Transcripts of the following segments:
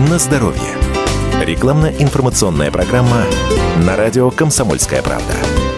на здоровье. Рекламно-информационная программа на радио «Комсомольская правда».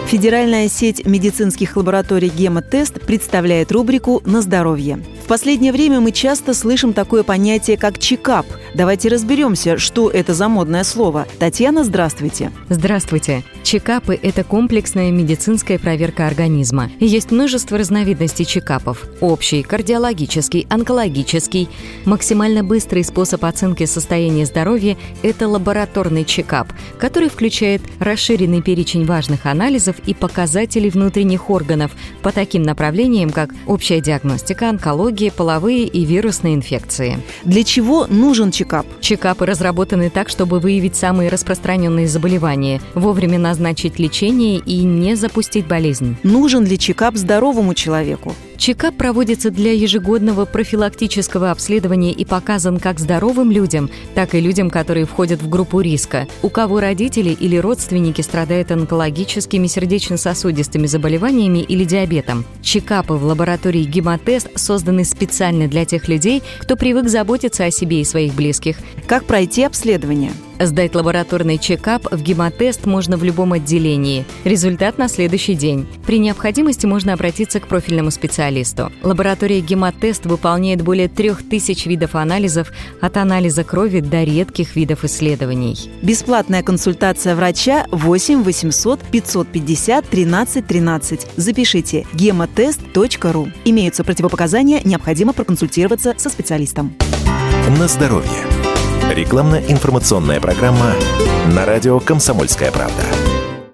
Федеральная сеть медицинских лабораторий «Гемотест» представляет рубрику «На здоровье». В последнее время мы часто слышим такое понятие, как чекап. Давайте разберемся, что это за модное слово. Татьяна, здравствуйте. Здравствуйте. Чекапы – это комплексная медицинская проверка организма. Есть множество разновидностей чекапов. Общий, кардиологический, онкологический. Максимально быстрый способ оценки состояния здоровья – это лабораторный чекап, который включает расширенный перечень важных анализов и показателей внутренних органов по таким направлениям, как общая диагностика, онкология, половые и вирусные инфекции. Для чего нужен чекап? Чекапы разработаны так, чтобы выявить самые распространенные заболевания, вовремя назначить лечение и не запустить болезнь. Нужен ли чекап здоровому человеку? Чекап проводится для ежегодного профилактического обследования и показан как здоровым людям, так и людям, которые входят в группу риска, у кого родители или родственники страдают онкологическими сердечно-сосудистыми заболеваниями или диабетом. Чекапы в лаборатории Гемотест созданы специально для тех людей, кто привык заботиться о себе и своих близких. Как пройти обследование? Сдать лабораторный чекап в гемотест можно в любом отделении. Результат на следующий день. При необходимости можно обратиться к профильному специалисту. Лаборатория гемотест выполняет более 3000 видов анализов от анализа крови до редких видов исследований. Бесплатная консультация врача 8 800 550 13 13. Запишите гемотест.ру. Имеются противопоказания, необходимо проконсультироваться со специалистом. На здоровье. Рекламно-информационная программа на радио «Комсомольская правда».